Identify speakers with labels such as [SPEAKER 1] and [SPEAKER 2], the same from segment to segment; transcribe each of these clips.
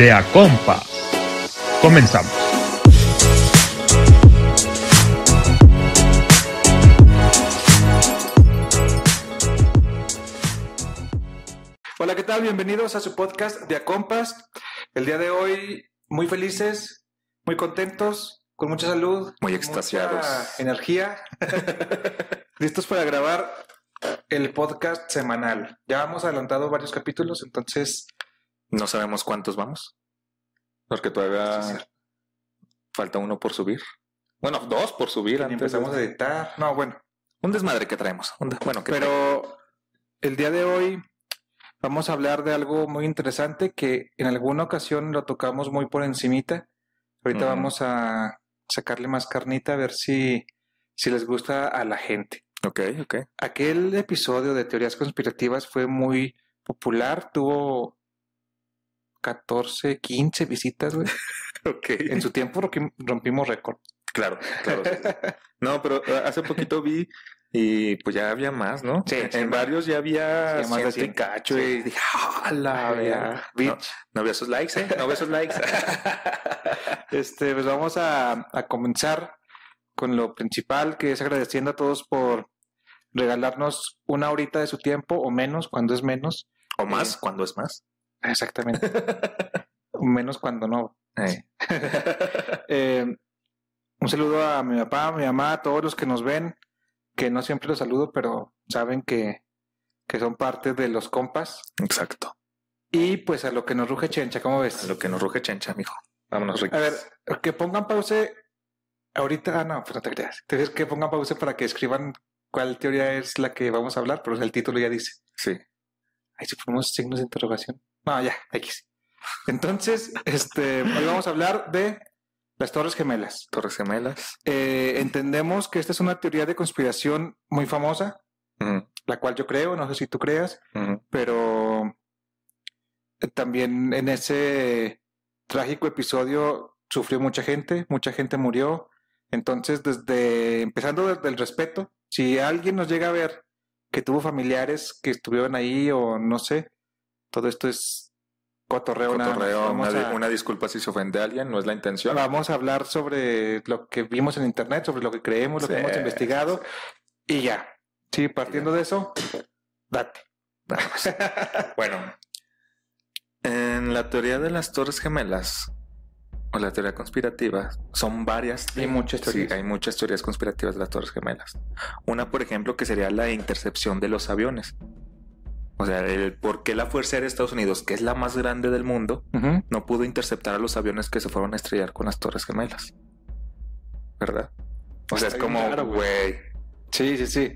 [SPEAKER 1] de Acompa. Comenzamos.
[SPEAKER 2] Hola, ¿qué tal? Bienvenidos a su podcast de Acompas. El día de hoy muy felices, muy contentos, con mucha salud,
[SPEAKER 3] muy extasiados,
[SPEAKER 2] mucha energía, listos para grabar el podcast semanal. Ya hemos adelantado varios capítulos, entonces
[SPEAKER 3] no sabemos cuántos vamos, porque todavía sí, falta uno por subir. Bueno, dos por subir.
[SPEAKER 2] Antes empezamos de... a editar. No, bueno,
[SPEAKER 3] un desmadre que traemos. Un bueno, que
[SPEAKER 2] pero
[SPEAKER 3] traemos?
[SPEAKER 2] el día de hoy vamos a hablar de algo muy interesante que en alguna ocasión lo tocamos muy por encimita. Ahorita vamos a sacarle más carnita a ver si, si les gusta a la gente.
[SPEAKER 3] Ok, ok.
[SPEAKER 2] Aquel episodio de teorías conspirativas fue muy popular, tuvo 14, 15 visitas, güey.
[SPEAKER 3] ok.
[SPEAKER 2] En su tiempo rompimos récord.
[SPEAKER 3] Claro, claro. Sí. No, pero eh, hace poquito vi y pues ya había más, ¿no?
[SPEAKER 2] Sí.
[SPEAKER 3] En, varios ya había
[SPEAKER 2] más de 100 cacho y dije, ¡ah, la vea!
[SPEAKER 3] No, no había sus likes, ¿eh? No había sus likes.
[SPEAKER 2] este, pues vamos a, a comenzar con lo principal, que es agradeciendo a todos por regalarnos una horita de su tiempo o menos cuando es menos.
[SPEAKER 3] O más eh, cuando es más.
[SPEAKER 2] Exactamente. menos cuando no. Eh. eh, un saludo a mi papá, a mi mamá, a todos los que nos ven, que no siempre los saludo, pero saben que, que son parte de los compas.
[SPEAKER 3] Exacto.
[SPEAKER 2] Y pues a lo que nos ruge chencha, ¿cómo ves?
[SPEAKER 3] A lo que nos ruge chencha, mijo. Vámonos, Rick.
[SPEAKER 2] A ver, que pongan pause ahorita. Ah, no, pero no te creas. Te que pongan pause para que escriban cuál teoría es la que vamos a hablar, pero el título ya dice.
[SPEAKER 3] Sí.
[SPEAKER 2] Ahí si ponemos signos de interrogación. No, ya, X. Entonces, este, hoy vamos a hablar de las Torres Gemelas.
[SPEAKER 3] Torres Gemelas.
[SPEAKER 2] Eh, entendemos que esta es una teoría de conspiración muy famosa,
[SPEAKER 3] uh -huh.
[SPEAKER 2] la cual yo creo, no sé si tú creas,
[SPEAKER 3] uh -huh.
[SPEAKER 2] pero también en ese trágico episodio sufrió mucha gente, mucha gente murió. Entonces, desde empezando desde el respeto, si alguien nos llega a ver que tuvo familiares que estuvieron ahí o no sé, todo esto es cotorreo.
[SPEAKER 3] cotorreo una, a, una, disculpa si se ofende a alguien, no es la intención.
[SPEAKER 2] Vamos a hablar sobre lo que vimos en internet, sobre lo que creemos, lo sí, que hemos investigado sí. y ya. Sí, partiendo de eso, date.
[SPEAKER 3] bueno, en la teoría de las Torres Gemelas, o la teoría conspirativa, son varias.
[SPEAKER 2] Hay muchas teorías.
[SPEAKER 3] Sí, hay muchas teorías conspirativas de las Torres Gemelas. Una, por ejemplo, que sería la intercepción de los aviones. O sea, el por qué la Fuerza Aérea de Estados Unidos, que es la más grande del mundo,
[SPEAKER 2] uh -huh.
[SPEAKER 3] no pudo interceptar a los aviones que se fueron a estrellar con las Torres Gemelas. ¿Verdad? O sea, es como, güey.
[SPEAKER 2] Sí, sí, sí.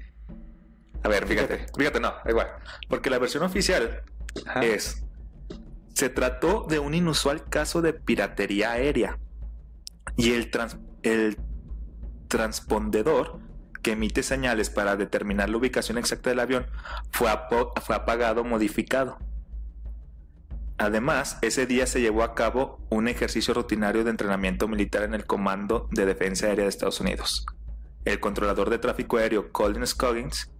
[SPEAKER 3] A ver, fíjate, fíjate, no, igual. Porque la versión oficial Ajá. es se trató de un inusual caso de piratería aérea y el, trans el transpondedor que emite señales para determinar la ubicación exacta del avión fue, fue apagado o modificado. Además, ese día se llevó a cabo un ejercicio rutinario de entrenamiento militar en el Comando de Defensa Aérea de Estados Unidos. El controlador de tráfico aéreo Colin Scoggins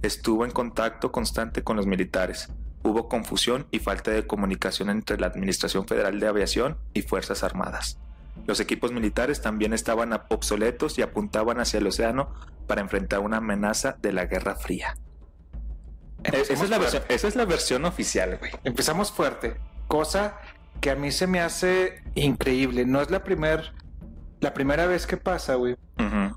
[SPEAKER 3] estuvo en contacto constante con los militares, hubo confusión y falta de comunicación entre la Administración Federal de Aviación y Fuerzas Armadas. Los equipos militares también estaban obsoletos y apuntaban hacia el océano para enfrentar una amenaza de la Guerra Fría. Esa es, la versión, esa es, la versión, oficial, güey.
[SPEAKER 2] Empezamos fuerte, cosa que a mí se me hace increíble. No es la, primer, la primera vez que pasa, güey.
[SPEAKER 3] Uh -huh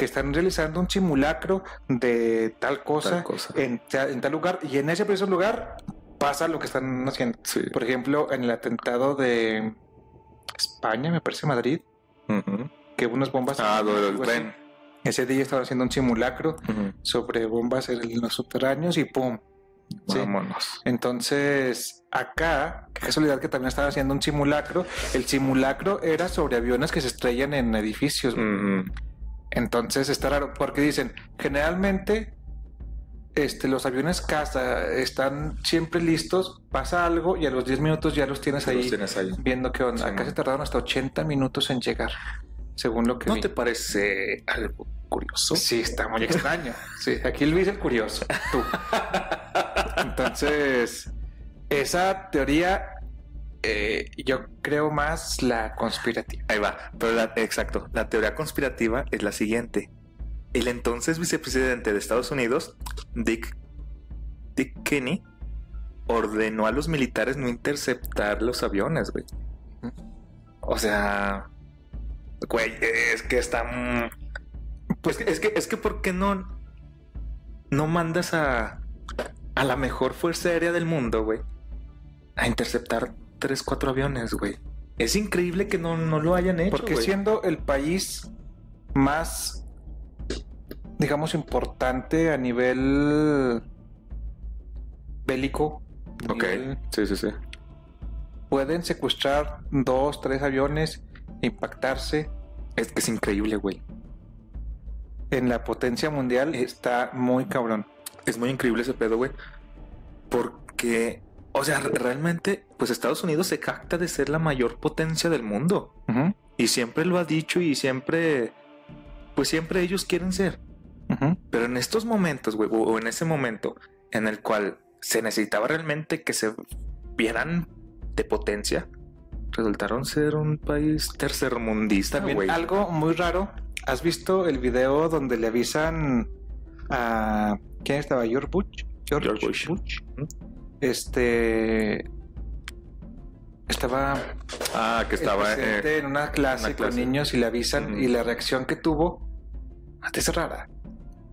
[SPEAKER 2] que están realizando un simulacro de tal cosa,
[SPEAKER 3] tal cosa.
[SPEAKER 2] En, en, tal lugar y en ese preciso lugar pasa lo que están haciendo.
[SPEAKER 3] Sí.
[SPEAKER 2] Por ejemplo, en el atentado de España, me parece Madrid,
[SPEAKER 3] uh -huh.
[SPEAKER 2] que unas bombas.
[SPEAKER 3] Ah, lo del tren.
[SPEAKER 2] Ese día estaban haciendo un simulacro uh -huh. sobre bombas en los subterráneos y ¡pum!
[SPEAKER 3] ¿sí? Vámonos.
[SPEAKER 2] Entonces, acá, qué casualidad que también estaban haciendo un simulacro. El simulacro era sobre aviones que se estrellan en edificios.
[SPEAKER 3] Uh -huh.
[SPEAKER 2] Entonces está raro, porque dicen, generalmente este, los aviones casa están siempre listos, pasa algo y a los 10 minutos ya los tienes, ahí,
[SPEAKER 3] los tienes ahí,
[SPEAKER 2] viendo qué onda. Sí, Acá se tardaron hasta 80 minutos en llegar, según lo que
[SPEAKER 3] ¿No
[SPEAKER 2] vi.
[SPEAKER 3] te parece algo curioso?
[SPEAKER 2] Sí, está muy extraño. Sí, aquí Luis el curioso, tú. Entonces, esa teoría eh, yo creo más la conspirativa.
[SPEAKER 3] Ahí va, pero la- exacto, la teoría conspirativa es la siguiente. El entonces vicepresidente de Estados Unidos, Dick, Dick Cheney, ordenó a los militares no interceptar los aviones, güey. O sea, güey, es que están... Pues es que, es que ¿por qué no, no mandas a, a la mejor fuerza aérea del mundo, güey? A interceptar tres, cuatro aviones, güey. Es increíble que no, no lo hayan hecho,
[SPEAKER 2] Porque
[SPEAKER 3] güey.
[SPEAKER 2] siendo el país más, digamos, importante a nivel bélico,
[SPEAKER 3] Ok,
[SPEAKER 2] nivel-
[SPEAKER 3] sí, sí, sí.
[SPEAKER 2] pueden secuestrar dos, tres aviones, impactarse
[SPEAKER 3] Es que es increíble, güey.
[SPEAKER 2] en la potencia mundial, está muy cabrón.
[SPEAKER 3] Es muy increíble ese pedo, güey. Porque, o sea, re- realmente, pues Estados Unidos se jacta de ser la mayor potencia del mundo. Y siempre lo ha dicho y siempre, pues siempre ellos quieren ser. Pero en estos momentos, güey, o en ese momento en el cual se necesitaba realmente que se vieran de potencia, resultaron ser un país tercermundista,
[SPEAKER 2] También algo muy raro. ¿Has visto el video donde le avisan a quién estaba? George Bush.
[SPEAKER 3] George Bush. Ujú.
[SPEAKER 2] Este estaba
[SPEAKER 3] Ah, que estaba... eh,
[SPEAKER 2] en una clase,
[SPEAKER 3] una clase.
[SPEAKER 2] con niños y le avisan y la reacción que tuvo hasta es rara.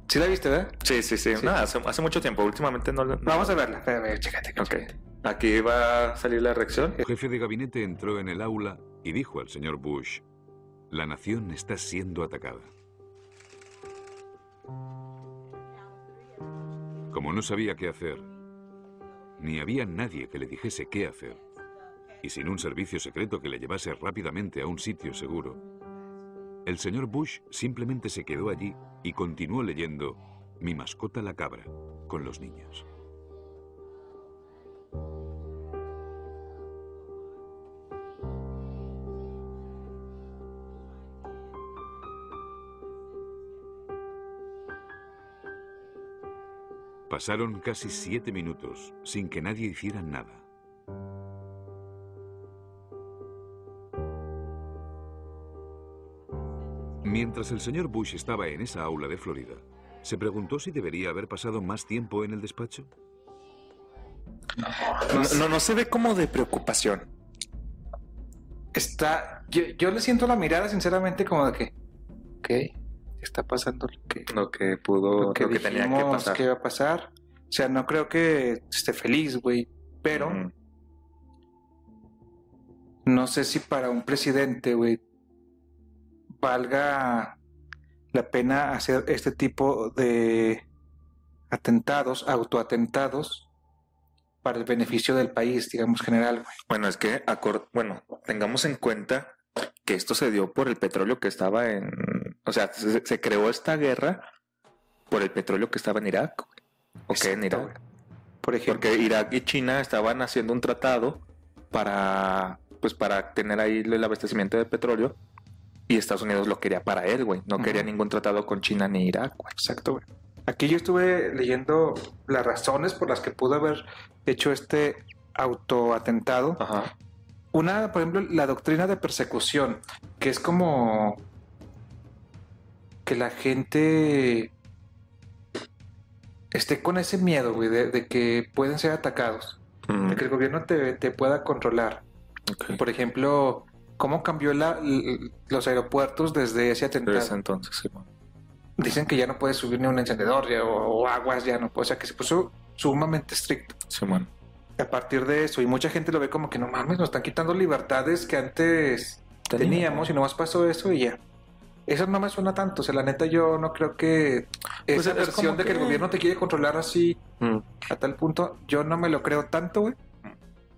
[SPEAKER 2] ¿Sí la viste, verdad?
[SPEAKER 3] sí, sí, sí.
[SPEAKER 2] Sí.
[SPEAKER 3] Nada, hace, hace mucho tiempo. Últimamente no... lo- no-
[SPEAKER 2] Vamos a verla. Espérame, chécate.
[SPEAKER 3] Ok. Aquí va a salir la reacción.
[SPEAKER 4] El jefe de gabinete entró en el aula y dijo al señor Bush, la nación está siendo atacada. Como no sabía qué hacer, ni había nadie que le dijese qué hacer, y sin un servicio secreto que le llevase rápidamente a un sitio seguro, el señor Bush simplemente se quedó allí y continuó leyendo Mi mascota la cabra con los niños. Pasaron casi siete minutos sin que nadie hiciera nada. Mientras el señor Bush estaba en esa aula de Florida, se preguntó si debería haber pasado más tiempo en el despacho.
[SPEAKER 3] No, no, se ve como de preocupación.
[SPEAKER 2] Está yo, yo le siento la mirada sinceramente como de que ok, está pasando lo que
[SPEAKER 3] Lo que pudo,
[SPEAKER 2] lo que,
[SPEAKER 3] lo que tenía que pasar.
[SPEAKER 2] que iba a pasar. O sea, no creo que esté feliz, güey, pero no sé si para un presidente, güey, valga la pena hacer este tipo de atentados, autoatentados, para el beneficio del país, digamos, general, güey.
[SPEAKER 3] Bueno, es que, bueno, tengamos en cuenta que esto se dio por el petróleo que estaba en... O sea, se, se creó esta guerra por el petróleo que estaba en Irak. ¿O qué en Irak?
[SPEAKER 2] Por ejemplo,
[SPEAKER 3] Porque Irak y China estaban haciendo un tratado para, pues, para tener ahí el abastecimiento de petróleo y Estados Unidos lo quería para él, güey. No quería ningún tratado con China ni Irak, güey.
[SPEAKER 2] Exacto, güey. Aquí yo estuve leyendo las razones por las que pudo haber hecho este autoatentado.
[SPEAKER 3] Ajá.
[SPEAKER 2] Una, por ejemplo, la doctrina de persecución, que es como que la gente esté con ese miedo, güey, de, de que pueden ser atacados,
[SPEAKER 3] Mm,
[SPEAKER 2] de que el gobierno te, te pueda controlar. Por ejemplo, cómo cambió la- los aeropuertos desde ese atentado.
[SPEAKER 3] Desde entonces, sí, bueno.
[SPEAKER 2] Dicen que ya no puedes subir ni un encendedor ya, o, o aguas, ya no. O sea, que se puso sumamente estricto.
[SPEAKER 3] Sí, bueno.
[SPEAKER 2] A partir de eso, y mucha gente lo ve como que no mames, nos están quitando libertades que antes teníamos y nomás pasó eso y ya. Eso no me suena tanto. O sea, la neta, yo no creo que
[SPEAKER 3] Pues
[SPEAKER 2] esa
[SPEAKER 3] es
[SPEAKER 2] versión
[SPEAKER 3] como
[SPEAKER 2] de que el gobierno te quiere controlar así
[SPEAKER 3] Mm.
[SPEAKER 2] a tal punto, yo no me lo creo tanto, güey.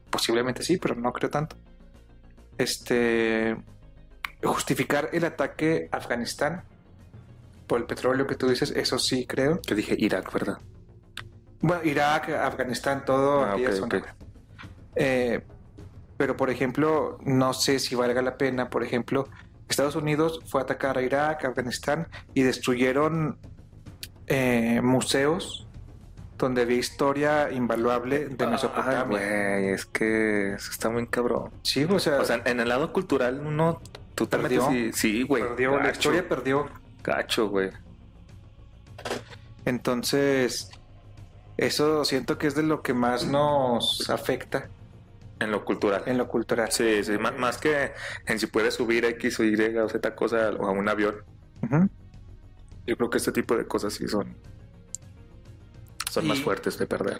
[SPEAKER 2] Posiblemente sí, pero no creo tanto. Este. Justificar el ataque a Afganistán por el petróleo que tú dices, eso sí creo.
[SPEAKER 3] Yo dije Irak, ¿verdad?
[SPEAKER 2] Bueno, Irak, Afganistán, todo
[SPEAKER 3] Ah,
[SPEAKER 2] aquella
[SPEAKER 3] ok,
[SPEAKER 2] zona,
[SPEAKER 3] ok.
[SPEAKER 2] güey. Eh, pero, por ejemplo, no sé si valga la pena. Por ejemplo, Estados Unidos fue a atacar a Irak, Afganistán y destruyeron eh, museos donde había historia invaluable de
[SPEAKER 3] Ay,
[SPEAKER 2] Mesopotamia.
[SPEAKER 3] güey, es que eso está muy cabrón.
[SPEAKER 2] sí, o sea,
[SPEAKER 3] O sea, en el lado cultural uno totalmente
[SPEAKER 2] Perdió.
[SPEAKER 3] sí, sí, güey.
[SPEAKER 2] la historia perdió.
[SPEAKER 3] gacho, güey.
[SPEAKER 2] Entonces, eso siento que es de lo que más nos afecta
[SPEAKER 3] En lo cultural.
[SPEAKER 2] en lo cultural.
[SPEAKER 3] Sí, sí, má- más, que en si puedes subir X o Y o Z cosa a un avión. Yo creo que este tipo de cosas sí son son más fuertes de perder.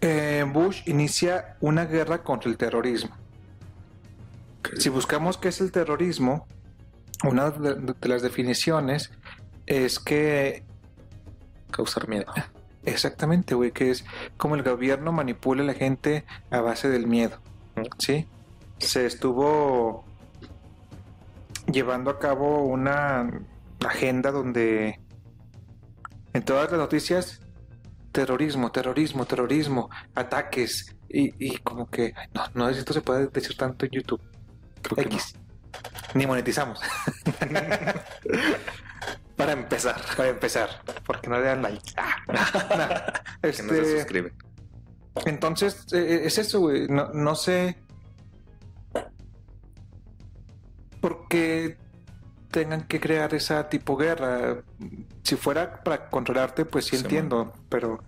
[SPEAKER 2] Eh, Bush inicia una guerra contra el terrorismo. Si buscamos qué es el terrorismo, una de, de las definiciones es que
[SPEAKER 3] Causar miedo.
[SPEAKER 2] Exactamente, güey, que es como el gobierno manipula a la gente a base del miedo. ¿sí? Se estuvo llevando a cabo una agenda donde en todas las noticias terrorismo, terrorismo, terrorismo, ataques y, y como que no, no esto se puede decir tanto en YouTube.
[SPEAKER 3] Creo que
[SPEAKER 2] X. Ni monetizamos.
[SPEAKER 3] Para empezar.
[SPEAKER 2] Para empezar, porque no le dan like. Ah, no, no.
[SPEAKER 3] Que no se
[SPEAKER 2] Este, entonces, eh, es eso, güey. No, no sé por qué tengan que crear esa tipo guerra. Si fuera para controlarte, pues sí
[SPEAKER 3] Sí,
[SPEAKER 2] entiendo, pero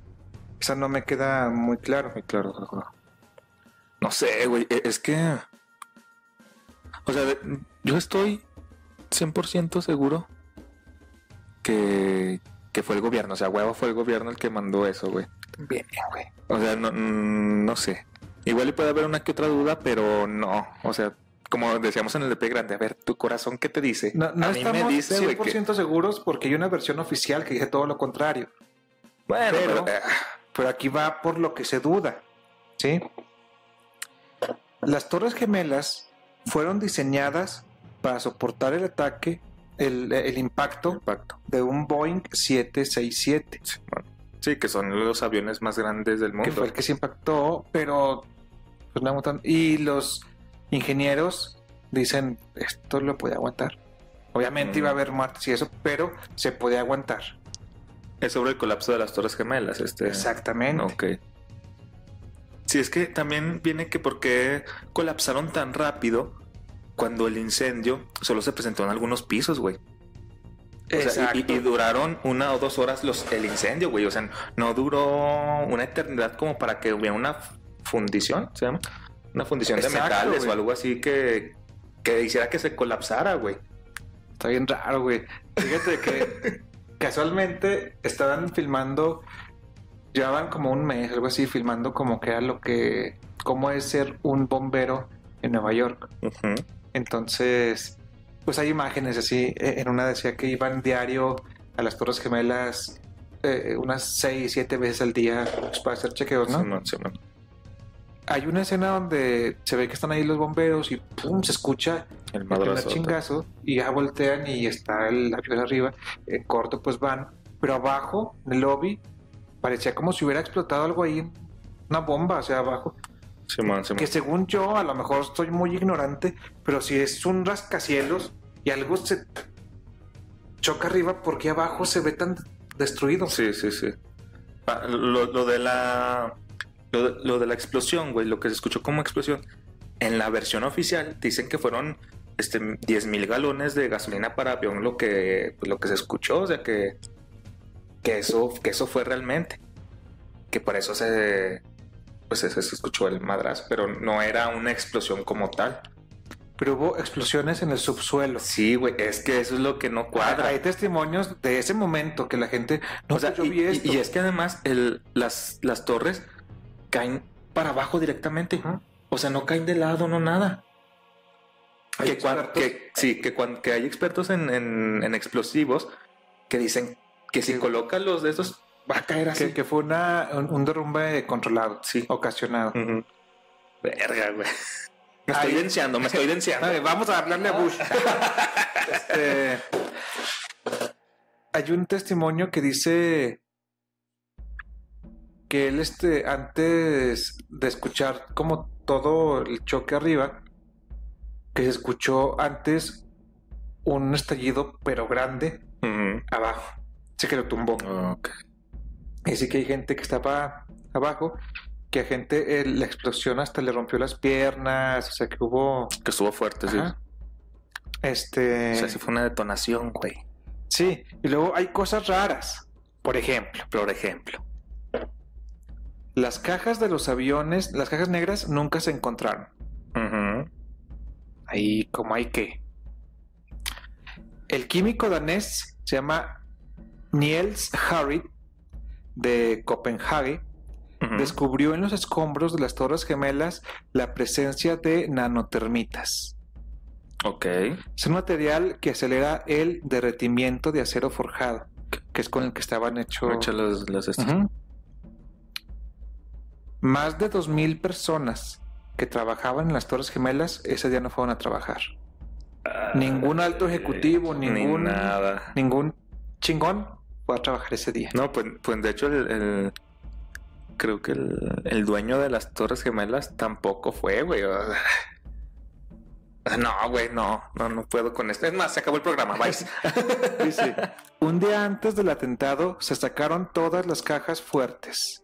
[SPEAKER 2] esa no me queda muy claro.
[SPEAKER 3] Muy claro. No sé, güey. e- Es que. O sea, yo estoy 100% seguro que, que fue el gobierno. O sea, huevo fue el gobierno el que mandó eso, güey.
[SPEAKER 2] Bien, güey.
[SPEAKER 3] O sea, no, mm, no sé. Igual y puede haber una que otra duda, pero no. O sea, como decíamos en el de P grande, a ver, tu corazón, ¿qué te dice?
[SPEAKER 2] No, no
[SPEAKER 3] a mí
[SPEAKER 2] estamos
[SPEAKER 3] me dice, güey, que...
[SPEAKER 2] 100% seguros porque hay una versión oficial que dice todo lo contrario.
[SPEAKER 3] Bueno,
[SPEAKER 2] pero-
[SPEAKER 3] pero... eh,
[SPEAKER 2] pero aquí va por lo que se duda. ¿Sí? Las Torres Gemelas fueron diseñadas para soportar el ataque, el, el impacto
[SPEAKER 3] impacto.
[SPEAKER 2] de un Boeing 767,
[SPEAKER 3] Sí, bueno. Sí, que son los aviones más grandes del
[SPEAKER 2] que
[SPEAKER 3] mundo.
[SPEAKER 2] fue el que se impactó, pero pues, no. Y los ingenieros dicen, esto lo puede aguantar. Obviamente
[SPEAKER 3] Mm.
[SPEAKER 2] iba a haber muertes y eso, pero se puede aguantar.
[SPEAKER 3] Es sobre el colapso de las Torres Gemelas. Este...
[SPEAKER 2] Exactamente.
[SPEAKER 3] Ok. Sí, es que también viene que por qué colapsaron tan rápido cuando el incendio solo se presentó en algunos pisos, güey. O sea, y- duraron una o dos horas los, el incendio, güey. O sea, no duró una eternidad como para que hubiera una fundición, ¿se llama? Una fundición de metales
[SPEAKER 2] güey.
[SPEAKER 3] o algo así que, que hiciera que se colapsara, güey.
[SPEAKER 2] Está bien raro, güey. Fíjate que casualmente estaban filmando, llevaban como un mes, algo así, filmando como que era lo que, cómo es ser un bombero en Nueva York.
[SPEAKER 3] Ujú.
[SPEAKER 2] Entonces, pues hay imágenes así. Eh, En una decía que iban diario a las Torres Gemelas eh, unas 6, 7 veces al día pues, para hacer chequeos, ¿no?
[SPEAKER 3] Simón.
[SPEAKER 2] Hay una escena donde se ve que están ahí los bomberos y pum, se escucha
[SPEAKER 3] El
[SPEAKER 2] el chingazo y ya voltean y está el avión arriba. En corto, pues van. Pero abajo, en el lobby, parecía como si hubiera explotado algo ahí, una bomba hacia abajo. Que según yo, a lo mejor estoy muy ignorante, pero si es un rascacielos y algo se choca arriba, ¿por qué abajo se ve tan destruido?
[SPEAKER 3] Sí, sí, sí. Ah, Lo, lo de la. Lo lo de la explosión, güey, lo que se escuchó como explosión. En la versión oficial dicen que fueron este, 10 mil galones de gasolina para avión lo que, pues, lo que se escuchó, o sea que, que, eso, que eso fue realmente. Que por eso se, pues, se, se escuchó el madrazo, pero no era una explosión como tal.
[SPEAKER 2] Pero hubo explosiones en el subsuelo.
[SPEAKER 3] Sí, güey, es que eso es lo que no cuadra.
[SPEAKER 2] Hay testimonios de ese momento que la gente no
[SPEAKER 3] O sea,
[SPEAKER 2] yo
[SPEAKER 3] y,
[SPEAKER 2] vi
[SPEAKER 3] y-
[SPEAKER 2] esto.
[SPEAKER 3] y es que además el, las, las torres caen para abajo directamente. O sea, no caen de lado, no nada.
[SPEAKER 2] Hay
[SPEAKER 3] Que, cuan- que- sí, que, cuan- que hay expertos en, en- en explosivos que dicen que si
[SPEAKER 2] Sí.
[SPEAKER 3] colocas los de esos va a caer así.
[SPEAKER 2] que, que fue una, un, un derrumbe controlado,
[SPEAKER 3] Sí.
[SPEAKER 2] ocasionado.
[SPEAKER 3] Verga, güey. Me estoy
[SPEAKER 2] Ay.
[SPEAKER 3] denciando, me estoy denciando.
[SPEAKER 2] Ay, vamos a hablarle a Bush. Este, hay un testimonio que dice que él, este, antes de escuchar como todo el choque arriba, que se escuchó antes un estallido, pero grande, abajo. Así que lo tumbó.
[SPEAKER 3] Ok.
[SPEAKER 2] Y sí que hay gente que estaba abajo, que a gente eh, la explosión hasta le rompió las piernas, o sea que hubo...
[SPEAKER 3] Que estuvo fuerte, sí.
[SPEAKER 2] Este...
[SPEAKER 3] O sea, sí fue una detonación, güey.
[SPEAKER 2] Sí, y luego hay cosas raras. Por ejemplo,
[SPEAKER 3] Por ejemplo.
[SPEAKER 2] las cajas de los aviones, las cajas negras nunca se encontraron.
[SPEAKER 3] Ujú.
[SPEAKER 2] Ahí como hay que. El químico danés se llama Niels Harrit de Copenhague. Descubrió en los escombros de las Torres Gemelas la presencia de nanotermitas.
[SPEAKER 3] Ok.
[SPEAKER 2] Es un material que acelera el derretimiento de acero forjado, que es con el que estaban hechos.
[SPEAKER 3] Echa los, los estos.
[SPEAKER 2] Ujú. Más de 2.000 personas que trabajaban en las Torres Gemelas ese día no fueron a trabajar. Ningún alto ejecutivo,
[SPEAKER 3] Ni
[SPEAKER 2] ningún,
[SPEAKER 3] nada.
[SPEAKER 2] ningún chingón fue a trabajar ese día.
[SPEAKER 3] No, pues, pues de hecho el, el- creo que el, el dueño de las Torres Gemelas tampoco fue, güey. O sea, No, güey, no, no, no puedo con esto. Es más, se acabó el programa, bye.
[SPEAKER 2] Dice, un día antes del atentado se sacaron todas las cajas fuertes.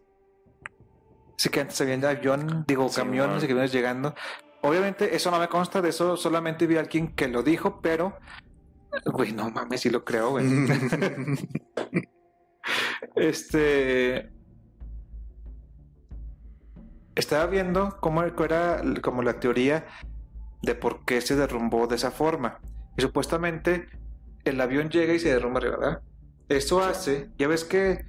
[SPEAKER 2] Así que antes había avión, digo,
[SPEAKER 3] Sí,
[SPEAKER 2] camiones y camiones llegando. Obviamente eso no me consta, de eso solamente vi a alguien que lo dijo, pero... Güey, no mames, sí lo creo, güey. Este. Estaba viendo cómo era como la teoría de por qué se derrumbó de esa forma. Y supuestamente el avión llega y se derrumba arriba, ¿verdad? Eso hace, ya ves que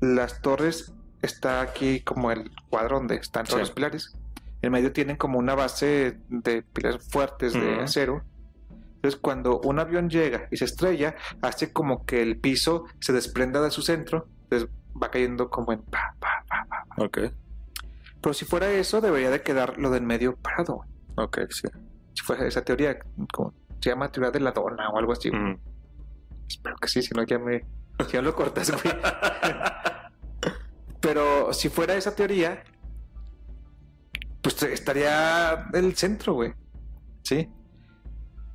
[SPEAKER 2] las torres está aquí como el cuadro donde están todos
[SPEAKER 3] Sí.
[SPEAKER 2] los pilares. En medio tienen como una base de pilares fuertes de acero. Entonces, cuando un avión llega y se estrella, hace como que el piso se desprenda de su centro, entonces va cayendo como en pa, pa, pa, pa.
[SPEAKER 3] ok,
[SPEAKER 2] Pero si fuera eso, debería de quedar lo del medio parado.
[SPEAKER 3] ok, sí.
[SPEAKER 2] Si fuera esa teoría, como se llama teoría de la dona o algo así.
[SPEAKER 3] Mm.
[SPEAKER 2] Espero que sí, si no ya me... Si no lo cortas, güey. Pero si fuera esa teoría, pues estaría el centro, güey. ¿Sí?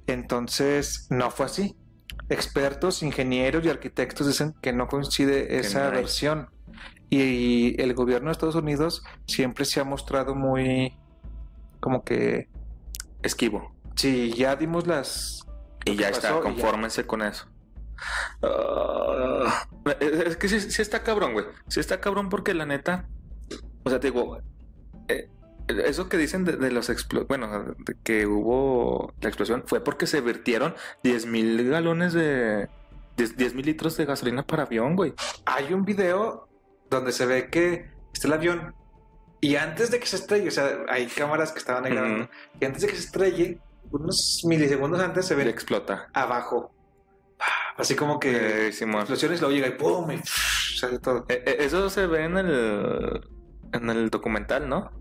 [SPEAKER 2] Entonces, no fue así. Expertos, ingenieros y arquitectos dicen que no coincide esa
[SPEAKER 3] no
[SPEAKER 2] versión. Y el gobierno de Estados Unidos siempre se ha mostrado muy como que
[SPEAKER 3] Esquivo.
[SPEAKER 2] si ya dimos las
[SPEAKER 3] Y ya
[SPEAKER 2] pasó
[SPEAKER 3] está,
[SPEAKER 2] ya.
[SPEAKER 3] confórmense con eso. Ah, es es que sí, sí está cabrón, güey. Sí está cabrón porque la neta. O sea, te digo. eh, eso que dicen de, de los explo- bueno, de que hubo la explosión fue porque se vertieron 10 mil galones de 10 mil litros de gasolina para avión, güey.
[SPEAKER 2] hay un video donde se ve que está el avión y antes de que se estrelle, o sea, hay cámaras que estaban ahí grabando, y antes de que se estrelle, unos milisegundos antes se
[SPEAKER 3] Y
[SPEAKER 2] ve
[SPEAKER 3] explota.
[SPEAKER 2] abajo, así como que
[SPEAKER 3] Eh,
[SPEAKER 2] explosiones, luego llega y ¡pum! y sale todo.
[SPEAKER 3] Eh, eh, Eso se ve en el en el documental, ¿no?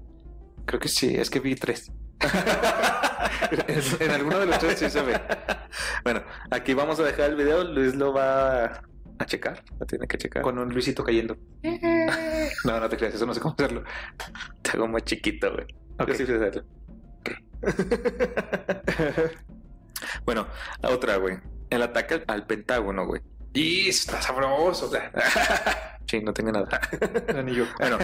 [SPEAKER 2] Creo que sí, es que vi tres. en, alguno de los tres sí se ve.
[SPEAKER 3] Bueno, aquí vamos a dejar el video. Luis lo va a checar. Lo tiene que checar.
[SPEAKER 2] Con un Luisito cayendo. No, no te creas, eso no sé cómo hacerlo.
[SPEAKER 3] Te hago muy chiquito, güey.
[SPEAKER 2] Ok.
[SPEAKER 3] Yo sí sé hacerlo. bueno, la otra, güey. El ataque al, Pentágono, güey.
[SPEAKER 2] Y está sabroso.
[SPEAKER 3] Sí, no tengo nada.
[SPEAKER 2] no, ni yo.
[SPEAKER 3] bueno,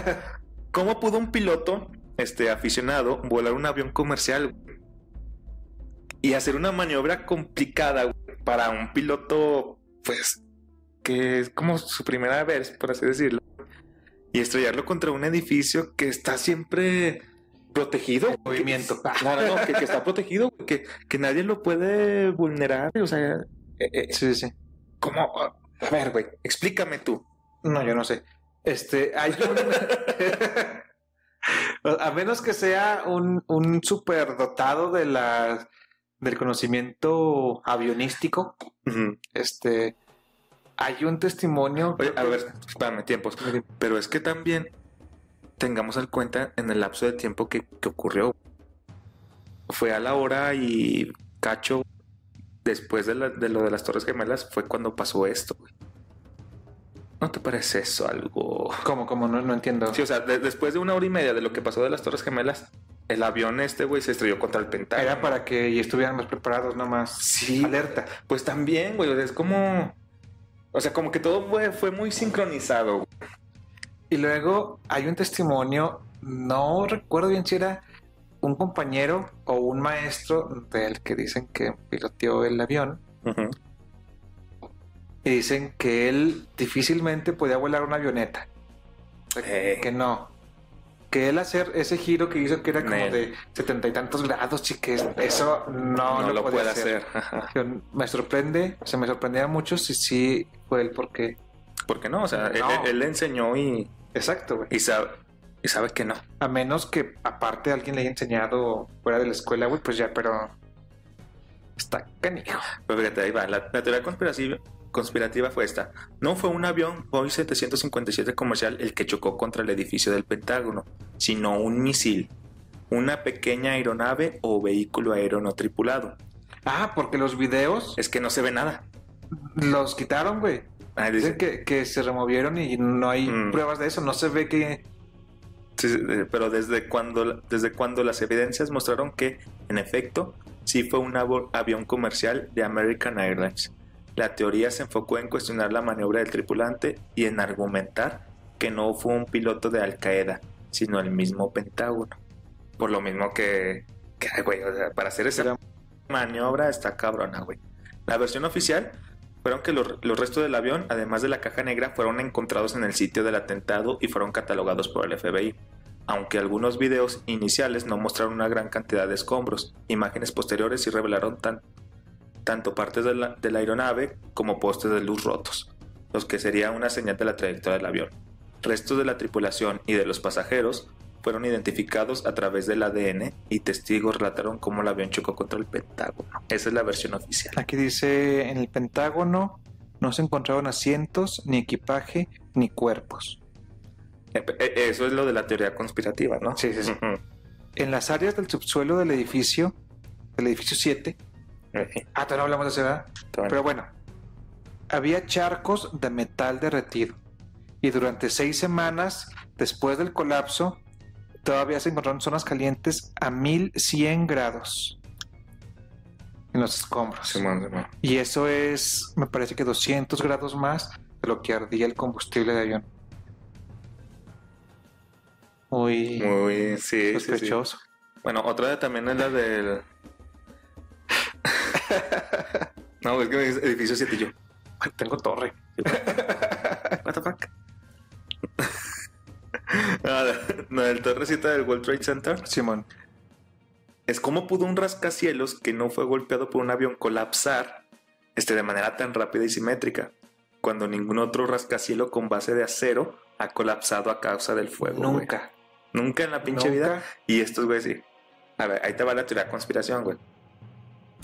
[SPEAKER 3] ¿cómo pudo un piloto este, aficionado volar un avión comercial güey? y hacer una maniobra complicada güey, para un piloto, pues, que es como su primera vez, por así decirlo, y estrellarlo contra un edificio que está siempre protegido? güey,
[SPEAKER 2] movimiento.
[SPEAKER 3] que- no, que, que está protegido, que, que nadie lo puede vulnerar, o sea, eh, eh,
[SPEAKER 2] Sí, sí.
[SPEAKER 3] ¿cómo? A ver, güey, explícame tú.
[SPEAKER 2] No, yo no sé. Este, hay un... A menos que sea un, un superdotado de la, del conocimiento avionístico, este, hay un testimonio...
[SPEAKER 3] Oye, a ver, espérame, tiempos. Pero es que también tengamos en cuenta en el lapso de tiempo que, que ocurrió. Fue a la hora y cacho después de, la- de lo de las Torres Gemelas fue cuando pasó esto. güey. ¿No te parece eso algo?
[SPEAKER 2] ¿Cómo, cómo? No, no entiendo.
[SPEAKER 3] Sí, o sea, de- después de una hora y media de lo que pasó de las Torres Gemelas, el avión este, güey, se estrelló contra el Pentágono.
[SPEAKER 2] Era para que estuvieran más preparados, no más
[SPEAKER 3] Sí.
[SPEAKER 2] alerta.
[SPEAKER 3] Pues también, güey, es como... O sea, como que todo fue, fue muy sincronizado. güey.
[SPEAKER 2] Y luego hay un testimonio, no recuerdo bien si era un compañero o un maestro del que dicen que piloteó el avión.
[SPEAKER 3] Ujú.
[SPEAKER 2] Y dicen que él difícilmente podía volar una avioneta.
[SPEAKER 3] Eh.
[SPEAKER 2] Que no. Que él hacer ese giro que hizo que era como de setenta y tantos grados, que eso no,
[SPEAKER 3] no, lo
[SPEAKER 2] podía
[SPEAKER 3] puede hacer.
[SPEAKER 2] Me sorprende, se me sorprendía mucho si sí fue él porque...
[SPEAKER 3] ¿Por qué no? O sea, él-
[SPEAKER 2] No.
[SPEAKER 3] Él, él le enseñó y,
[SPEAKER 2] Exacto, güey.
[SPEAKER 3] y, sabe, y sabe que no.
[SPEAKER 2] A menos que aparte alguien le haya enseñado fuera de la escuela, güey, pues ya, pero... Está canijo.
[SPEAKER 3] Pero fíjate, ahí va. La, la teoría conspirativa, conspirativa fue esta. No fue un avión Boeing 757 comercial el que chocó contra el edificio del Pentágono, sino un misil, una pequeña aeronave o vehículo aéreo no tripulado.
[SPEAKER 2] Ah, porque los videos
[SPEAKER 3] Es que no se ve nada.
[SPEAKER 2] los quitaron, güey.
[SPEAKER 3] Ah,
[SPEAKER 2] Dicen
[SPEAKER 3] dice-
[SPEAKER 2] que, que se removieron y no hay
[SPEAKER 3] Mm.
[SPEAKER 2] pruebas de eso. No se ve que...
[SPEAKER 3] Sí, eh, pero desde cuando, desde cuando las evidencias mostraron que, en efecto, sí fue un avión comercial de American Airlines. La teoría se enfocó en cuestionar la maniobra del tripulante y en argumentar que no fue un piloto de Al Qaeda, sino el mismo Pentágono. Por lo mismo que, güey, o sea, para hacer esa maniobra está cabrona, güey. La versión oficial fueron que los, los restos del avión, además de la caja negra, fueron encontrados en el sitio del atentado y fueron catalogados por el FBI. Aunque algunos videos iniciales no mostraron una gran cantidad de escombros, imágenes posteriores sí revelaron tan- tanto partes de la, de la aeronave como postes de luz rotos, los que sería una señal de la trayectoria del avión. Restos de la tripulación y de los pasajeros fueron identificados a través del ADN y testigos relataron cómo el avión chocó contra el Pentágono. Esa es la versión oficial.
[SPEAKER 2] Aquí dice, en el Pentágono no se encontraron asientos, ni equipaje, ni cuerpos.
[SPEAKER 3] Eh, eh, Eso es lo de la teoría conspirativa, ¿no?
[SPEAKER 2] Sí, sí, sí. En las áreas del subsuelo del edificio, del edificio 7,
[SPEAKER 3] Eh,
[SPEAKER 2] ah, todavía no hablamos de ¿verdad?
[SPEAKER 3] todavía
[SPEAKER 2] Pero bueno, había charcos de metal derretido. Y durante seis semanas después del colapso, todavía se encontraron zonas calientes a 1100 grados en los escombros. Y eso es, me parece que 200 grados más de lo que ardía el combustible de avión. Muy
[SPEAKER 3] Muy, sí.
[SPEAKER 2] sospechoso.
[SPEAKER 3] Bueno, otra también es la del. no, es que me dice edificio 7 y yo.
[SPEAKER 2] Tengo torre.
[SPEAKER 3] What the fuck? no, el torrecita del World Trade Center
[SPEAKER 2] Simón.
[SPEAKER 3] es cómo pudo un rascacielos que no fue golpeado por un avión colapsar este, de manera tan rápida y simétrica, cuando ningún otro rascacielos con base de acero ha colapsado a causa del fuego.
[SPEAKER 2] Nunca.
[SPEAKER 3] Nunca en la pinche
[SPEAKER 2] Nunca.
[SPEAKER 3] vida. Y estos güeyes sí. A ver, ahí te va la teoría de conspiración, güey.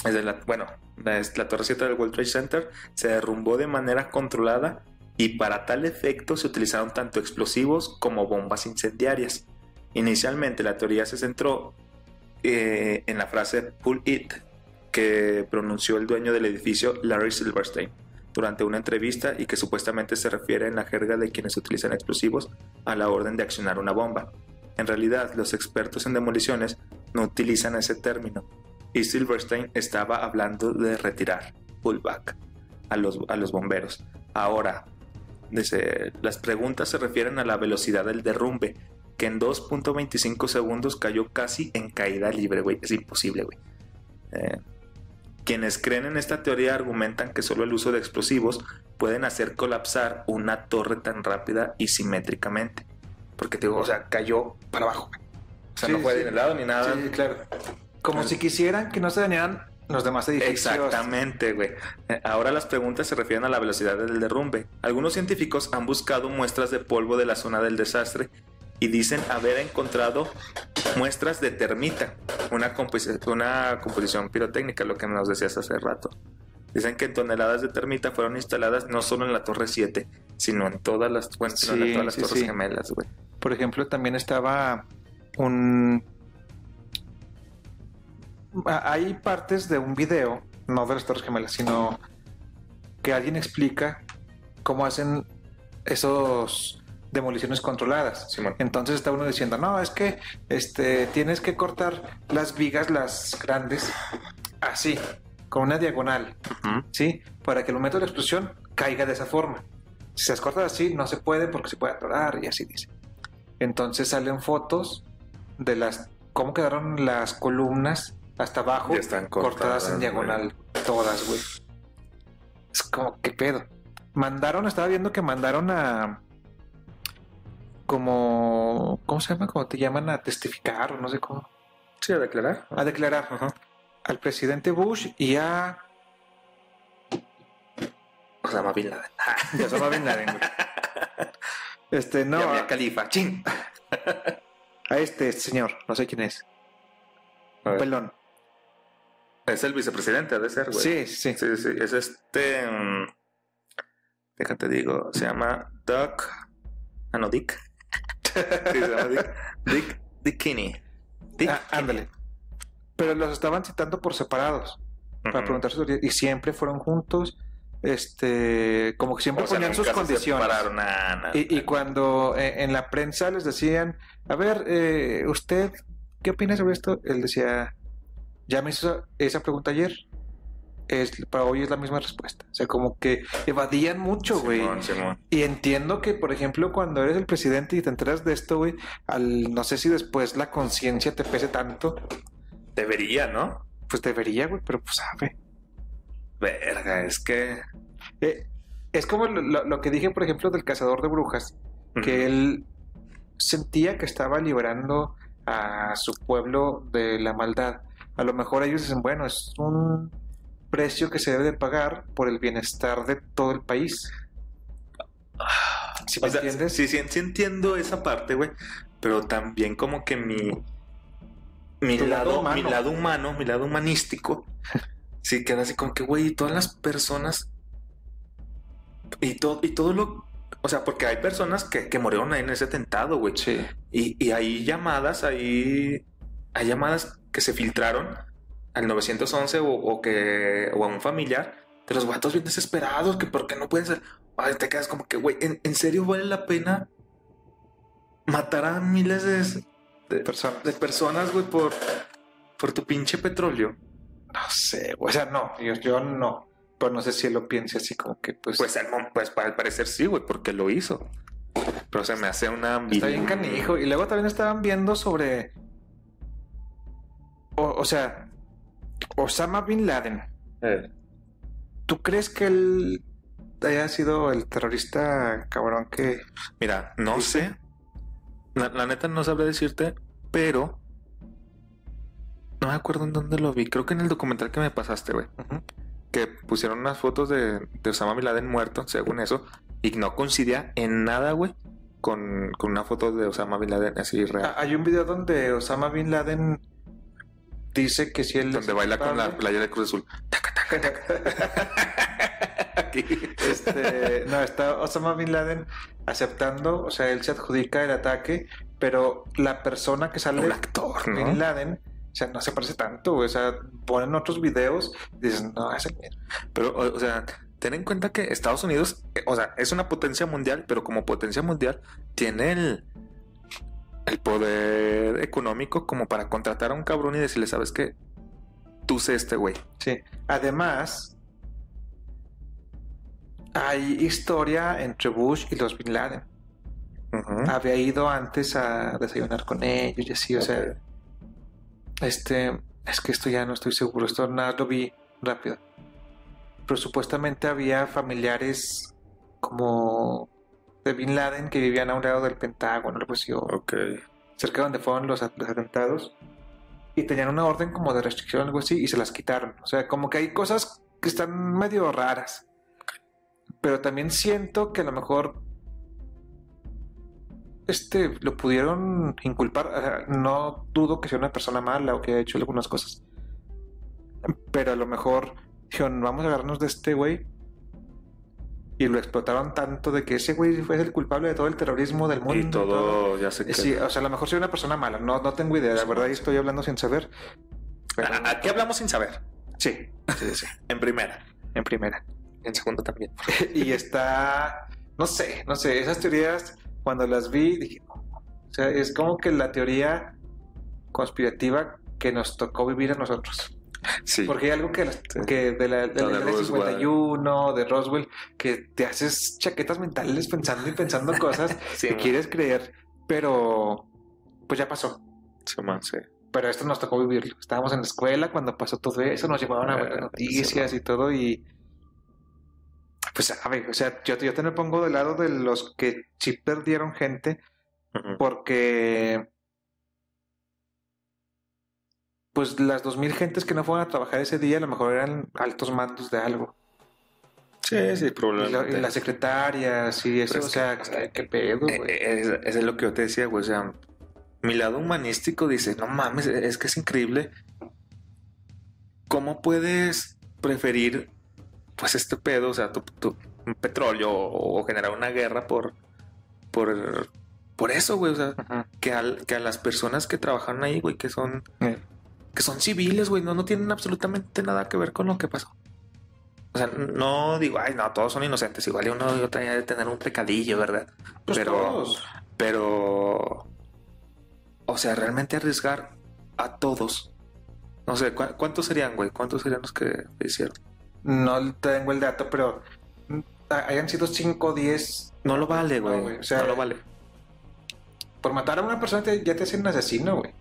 [SPEAKER 3] La, bueno, la, es- la torre 7 del World Trade Center se derrumbó de manera controlada y para tal efecto se utilizaron tanto explosivos como bombas incendiarias. Inicialmente la teoría se centró eh, en la frase pull it que pronunció el dueño del edificio Larry Silverstein durante una entrevista y que supuestamente se refiere en la jerga de quienes utilizan explosivos a la orden de accionar una bomba. En realidad, los expertos en demoliciones no utilizan ese término y Silverstein estaba hablando de retirar, pullback, a los, a los bomberos. Ahora, dice, las preguntas se refieren a la velocidad del derrumbe, que en 2.25 segundos cayó casi en caída libre, güey. Es imposible, güey. Eh, quienes creen en esta teoría argumentan que solo el uso de explosivos pueden hacer colapsar una torre tan rápida y simétricamente. Porque te digo, o sea, cayó para abajo. O sea,
[SPEAKER 2] Sí,
[SPEAKER 3] no fue
[SPEAKER 2] sí.
[SPEAKER 3] de lado ni nada.
[SPEAKER 2] Sí, claro. Como si quisieran que no se dañaran los demás edificios.
[SPEAKER 3] Exactamente, güey. Eh, Ahora las preguntas se refieren a la velocidad del derrumbe. Algunos científicos han buscado muestras de polvo de la zona del desastre y dicen haber encontrado muestras de termita, una, compos- una composición pirotécnica, lo que nos decías hace rato. Dicen que toneladas de termita fueron instaladas no solo en la Torre 7, sino en todas las, bueno,
[SPEAKER 2] Sí,
[SPEAKER 3] en todas las
[SPEAKER 2] sí,
[SPEAKER 3] torres
[SPEAKER 2] sí.
[SPEAKER 3] gemelas, güey.
[SPEAKER 2] Por ejemplo, también estaba un... Hay partes de un video, no de las Torres Gemelas, sino que alguien explica cómo hacen esos demoliciones controladas. Entonces está uno diciendo, no, es que este, tienes que cortar las vigas, las grandes, así, con una diagonal. ¿sí? Para que el momento de la explosión caiga de esa forma. si se las cortas así, no se puede porque se puede atorar y así dice. Entonces salen fotos de las cómo quedaron las columnas hasta abajo,
[SPEAKER 3] están
[SPEAKER 2] cortadas,
[SPEAKER 3] cortadas,
[SPEAKER 2] en diagonal, todas, güey. Es como, ¿qué pedo? Mandaron, estaba viendo que mandaron a. Como. ¿Cómo se llama? Como te llaman a testificar o no sé cómo.
[SPEAKER 3] Sí, a declarar.
[SPEAKER 2] A declarar al presidente Bush y a.
[SPEAKER 3] Osama Bin Laden.
[SPEAKER 2] Ya Osama Bin Laden, güey. Este, no.
[SPEAKER 3] Y a
[SPEAKER 2] a-
[SPEAKER 3] Mia Khalifa. ¡Chin!
[SPEAKER 2] a este señor, no sé quién es.
[SPEAKER 3] A.
[SPEAKER 2] Pelón.
[SPEAKER 3] Es el vicepresidente, ha de ser, güey.
[SPEAKER 2] Sí, sí.
[SPEAKER 3] Sí, sí, es este. mm, déjate digo, se llama Doug. Ah, no, Dick. sí, se llama Dick. Dick, Dick Kinney. Dick
[SPEAKER 2] Ah, ándale. Pero los estaban citando por separados para preguntar y siempre fueron juntos. Este, como que siempre
[SPEAKER 3] O sea,
[SPEAKER 2] ponían sus condiciones.
[SPEAKER 3] nah, nah,
[SPEAKER 2] Y, y cuando eh, en la prensa les decían, a ver, eh, ¿usted qué opina sobre esto? Él decía, ya me hizo esa pregunta ayer. Es, para hoy es la misma respuesta. O sea, como que evadían mucho, güey. Y entiendo que, por ejemplo, cuando eres el presidente y te enteras de esto, güey, al no sé si después la conciencia te pese tanto,
[SPEAKER 3] Debería, ¿no?
[SPEAKER 2] pues debería, güey, pero pues sabe.
[SPEAKER 3] Verga, es que.
[SPEAKER 2] Eh, es como lo, lo- lo que dije, por ejemplo, del cazador de brujas, que él sentía que estaba liberando a su pueblo de la maldad. A lo mejor ellos dicen, bueno, es un precio que se debe de pagar por el bienestar de todo el país. ¿Sí me
[SPEAKER 3] O sea,
[SPEAKER 2] entiendes?
[SPEAKER 3] Sí, sí, sí entiendo esa parte, güey. Pero también como que mi. Mi
[SPEAKER 2] lado
[SPEAKER 3] lado,
[SPEAKER 2] humano.
[SPEAKER 3] mi lado humano, mi lado humanístico. sí, queda así como que, güey, todas las personas. Y todo, y todo lo. O sea, porque hay personas que, que murieron ahí en ese atentado, güey.
[SPEAKER 2] Sí.
[SPEAKER 3] Y, y hay llamadas, ahí hay llamadas que se filtraron al 911 o, o que o a un familiar de los vatos bien desesperados que por qué no pueden ser. Ay, te quedas como que, güey, ¿en, en serio vale la pena matar a miles de, de,
[SPEAKER 2] Personas.
[SPEAKER 3] de personas, güey, por, por tu pinche petróleo?
[SPEAKER 2] No sé, güey. o sea, no, yo, yo no. Pero no sé si él lo piense así como que, pues,
[SPEAKER 3] Pues, pues al parecer sí, güey, porque lo hizo. Pero se me hace una...
[SPEAKER 2] está bien canijo. Y luego también estaban viendo sobre. O, o sea, Osama Bin Laden.
[SPEAKER 3] Eh,
[SPEAKER 2] ¿Tú crees que él haya sido el terrorista cabrón que.
[SPEAKER 3] Mira, no
[SPEAKER 2] ¿Sí?
[SPEAKER 3] sé. La, la neta no sabré decirte, pero no me acuerdo en dónde lo vi. Creo que en el documental que me pasaste, güey. Que pusieron unas fotos de, de Osama Bin Laden muerto, según eso, y no coincidía en nada, güey, con, con una foto de Osama Bin Laden así real.
[SPEAKER 2] Ah, Hay un video donde Osama Bin Laden dice que si él.
[SPEAKER 3] donde baila con la playa de Cruz Azul. Taca, taca, taca.
[SPEAKER 2] Este, no, está Osama Bin Laden aceptando, o sea, él se adjudica el ataque, pero la persona que sale
[SPEAKER 3] Un actor, ¿no?
[SPEAKER 2] Bin Laden, o sea, no se parece tanto, o sea, ponen otros videos y dicen, no, es el mismo.
[SPEAKER 3] Pero, o, o sea, ten en cuenta que Estados Unidos, eh, o sea, es una potencia mundial, pero como potencia mundial tiene el, el poder económico como para contratar a un cabrón y decirle, ¿sabes qué? Tú sé este güey.
[SPEAKER 2] Sí. Además, hay historia entre Bush y los Bin Laden. Había ido antes a desayunar con ellos y así, o sea, este, es que esto ya no estoy seguro, esto nada lo vi rápido. Pero supuestamente había familiares como de Bin Laden que vivían a un lado del Pentágono, algo así, o
[SPEAKER 3] Ok.
[SPEAKER 2] cerca donde fueron los, los atentados, y tenían una orden como de restricción, algo así, y se las quitaron. O sea, como que hay cosas que están medio raras. Pero también siento que a lo mejor este lo pudieron inculpar. No dudo que sea una persona mala o que haya hecho algunas cosas. Pero a lo mejor dijeron, vamos a agarrarnos de este güey. Y lo explotaron tanto de que ese güey fue el culpable de todo el terrorismo del mundo.
[SPEAKER 3] Y todo ya se
[SPEAKER 2] Eh, Sí, o sea, a lo mejor soy una persona mala, no, no tengo idea, la verdad y estoy hablando sin saber. Pero-
[SPEAKER 3] ¿A, a qué hablamos sin saber?
[SPEAKER 2] Sí, sí, sí,
[SPEAKER 3] En primera.
[SPEAKER 2] en primera.
[SPEAKER 3] En segundo también.
[SPEAKER 2] y está, no sé, no sé, esas teorías, cuando las vi, dije, o sea, es como que la teoría conspirativa que nos tocó vivir a nosotros.
[SPEAKER 3] Sí.
[SPEAKER 2] Porque hay algo que, las-
[SPEAKER 3] Sí.
[SPEAKER 2] que de la, de
[SPEAKER 3] Lo
[SPEAKER 2] la
[SPEAKER 3] de
[SPEAKER 2] Área
[SPEAKER 3] Roswell.
[SPEAKER 2] 51, de Roswell, que te haces chaquetas mentales pensando y pensando cosas
[SPEAKER 3] Sí,
[SPEAKER 2] que
[SPEAKER 3] man.
[SPEAKER 2] quieres creer, pero pues ya pasó.
[SPEAKER 3] Sí, man, sí.
[SPEAKER 2] Pero esto nos tocó vivirlo. Estábamos en la escuela cuando pasó todo eso, nos llevaban a ver las
[SPEAKER 3] Ah,
[SPEAKER 2] noticias y todo y pues sabe, o sea, yo, yo te me pongo del lado de los que sí perdieron gente porque pues las 2000 gentes que no fueron a trabajar ese día a lo mejor eran altos mandos de algo.
[SPEAKER 3] Sí, sí,
[SPEAKER 2] Y,
[SPEAKER 3] probablemente.
[SPEAKER 2] y las secretarias y eso, o sea,
[SPEAKER 3] que,
[SPEAKER 2] ¿qué, pedo,
[SPEAKER 3] Eh,
[SPEAKER 2] güey?
[SPEAKER 3] eh, es, es lo que yo te decía, güey. O sea, mi lado humanístico dice, no mames, es que es increíble. ¿Cómo puedes preferir, pues, este pedo, o sea, tu, tu petróleo o, o generar una guerra por, por, por eso, güey? O sea, que, al- que a las personas que trabajan ahí, güey, que son, que son civiles, güey, no, no tienen absolutamente nada que ver con lo que pasó. O sea, no digo, ay, no, todos son inocentes. Igual y uno y otra de tener un pecadillo, ¿verdad?
[SPEAKER 2] pues
[SPEAKER 3] pero,
[SPEAKER 2] todos.
[SPEAKER 3] pero, o sea, realmente arriesgar a todos. No sé, ¿cu- ¿cuántos serían, güey? ¿Cuántos serían los que hicieron?
[SPEAKER 2] No tengo el dato, pero mm, hayan sido 5 o 10
[SPEAKER 3] No lo vale,
[SPEAKER 2] No,
[SPEAKER 3] güey.
[SPEAKER 2] güey, o sea,
[SPEAKER 3] no lo vale.
[SPEAKER 2] por matar a una persona te- ya te hacen un asesino, güey.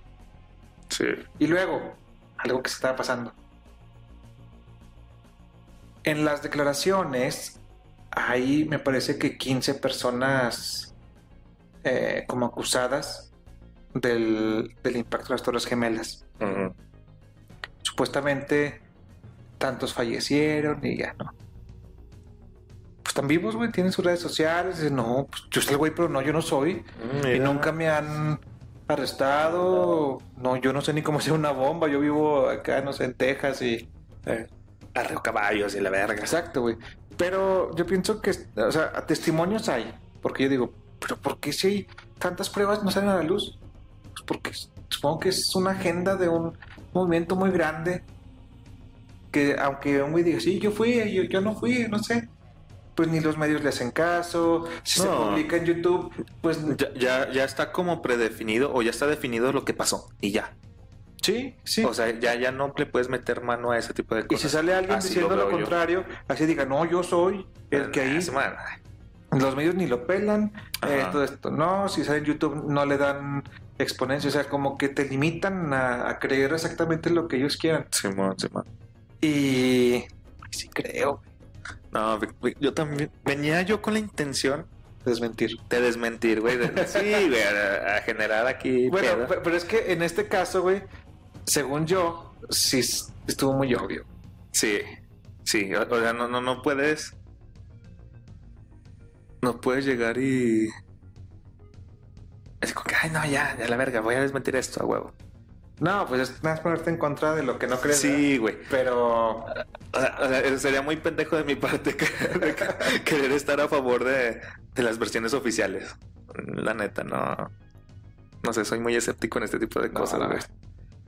[SPEAKER 3] Sí.
[SPEAKER 2] Y luego, algo que se estaba pasando. En las declaraciones, hay, me parece que 15 personas eh, como acusadas del, del impacto de las Torres Gemelas. Supuestamente, tantos fallecieron y ya no. Pues están vivos, güey, tienen sus redes sociales. Dicen, no, pues yo soy el güey, pero no, yo no soy. Y
[SPEAKER 3] Mira.
[SPEAKER 2] nunca me han arrestado. No, yo no sé ni cómo sea una bomba. Yo vivo acá, no sé, en Texas y...
[SPEAKER 3] Eh, caballos y la verga.
[SPEAKER 2] Exacto, güey. Pero yo pienso que, o sea, testimonios hay. Porque yo digo, pero ¿por qué si hay tantas pruebas no salen a la luz? Pues porque supongo que es una agenda de un movimiento muy grande. Que aunque un güey diga, sí, yo fui, yo, yo no fui, no sé. Pues ni los medios le hacen caso. Si se publica en YouTube, pues
[SPEAKER 3] Ya, ya, ya está como predefinido o ya está definido lo que pasó y ya.
[SPEAKER 2] sí, sí.
[SPEAKER 3] O sea, ya, ya no le puedes meter mano a ese tipo de
[SPEAKER 2] Y
[SPEAKER 3] cosas.
[SPEAKER 2] si sale alguien
[SPEAKER 3] Así
[SPEAKER 2] diciendo
[SPEAKER 3] lo
[SPEAKER 2] lo,
[SPEAKER 3] veo yo.
[SPEAKER 2] contrario, así diga, no, yo soy el que ahí.
[SPEAKER 3] Ah.
[SPEAKER 2] Los medios ni lo pelan,
[SPEAKER 3] Ajá.
[SPEAKER 2] esto, esto no, si sale en YouTube no le dan exponencia, o sea, como que te limitan a, a creer exactamente lo que ellos quieran.
[SPEAKER 3] Simón, Simón.
[SPEAKER 2] Y sí creo,
[SPEAKER 3] No, yo también venía yo con la intención
[SPEAKER 2] desmentir.
[SPEAKER 3] de desmentir, güey. de- sí, güey, a, a generar aquí.
[SPEAKER 2] Bueno, pero es que en este caso, güey, según yo, sí estuvo muy obvio.
[SPEAKER 3] Sí, sí, o, o sea, no, no, no puedes. No puedes llegar y. Es como que, ay, no, ya, ya la verga, voy a desmentir esto a huevo.
[SPEAKER 2] No, pues es más ponerte en contra de lo que no crees.
[SPEAKER 3] Sí, güey.
[SPEAKER 2] Pero
[SPEAKER 3] O sea, eso sería muy pendejo de mi parte que- que- querer estar a favor de, de las versiones oficiales. La neta, no. No sé, soy muy escéptico en este tipo de cosas.
[SPEAKER 2] A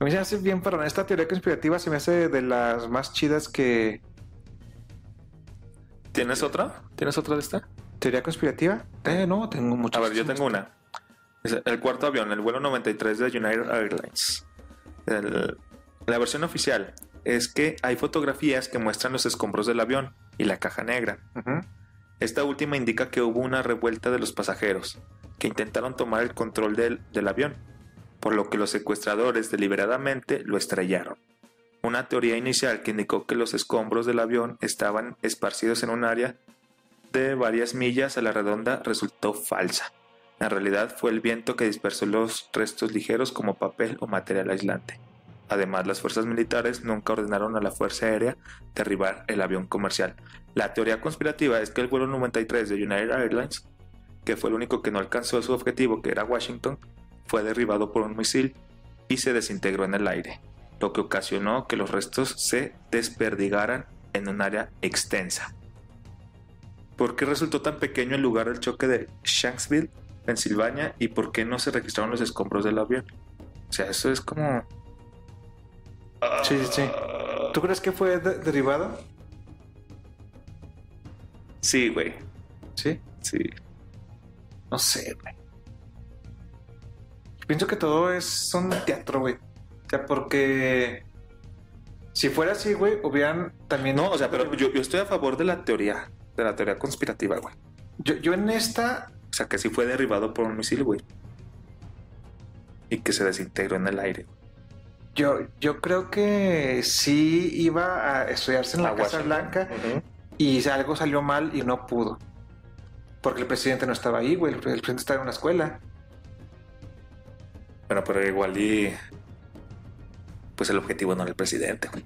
[SPEAKER 2] mí se me hace bien, pero esta teoría conspirativa se me hace de las más chidas que...
[SPEAKER 3] ¿Tienes otra? ¿Tienes otra de esta?
[SPEAKER 2] ¿Teoría conspirativa? Eh, no, tengo
[SPEAKER 3] A
[SPEAKER 2] muchas.
[SPEAKER 3] ver, yo tengo una. El cuarto avión, el vuelo 93 de United Airlines. El- la versión oficial es que hay fotografías que muestran los escombros del avión y la caja negra. Esta última indica que hubo una revuelta de los pasajeros, que intentaron tomar el control del, del avión, por lo que los secuestradores deliberadamente lo estrellaron. Una teoría inicial que indicó que los escombros del avión estaban esparcidos en un área de varias millas a la redonda resultó falsa. En realidad fue el viento que dispersó los restos ligeros como papel o material aislante. Además, las fuerzas militares nunca ordenaron a la Fuerza Aérea derribar el avión comercial. La teoría conspirativa es que el vuelo 93 de United Airlines, que fue el único que no alcanzó su objetivo, que era Washington, fue derribado por un misil y se desintegró en el aire, lo que ocasionó que los restos se desperdigaran en un área extensa. ¿Por qué resultó tan pequeño el lugar del choque de Shanksville, Pensilvania, y por qué no se registraron los escombros del avión? O sea, eso es como...
[SPEAKER 2] Sí, sí, sí. ¿Tú crees que fue de- derivado?
[SPEAKER 3] Sí, güey.
[SPEAKER 2] Sí.
[SPEAKER 3] Sí.
[SPEAKER 2] No sé, güey. Pienso que todo es un teatro, güey. O sea, porque Si fuera así, güey, hubieran también.
[SPEAKER 3] No, o sea, pero yo, yo estoy a favor de la teoría, de la teoría conspirativa, güey.
[SPEAKER 2] Yo, yo en esta.
[SPEAKER 3] O sea, que sí fue derribado por un misil, güey. Y que se desintegró en el aire.
[SPEAKER 2] Yo, yo creo que sí iba a estudiarse en la Casa. Blanca y algo salió mal y no pudo. Porque el presidente no estaba ahí, güey. El, presidente estaba en una escuela.
[SPEAKER 3] Bueno, pero igual y... Pues el objetivo no era el presidente, güey.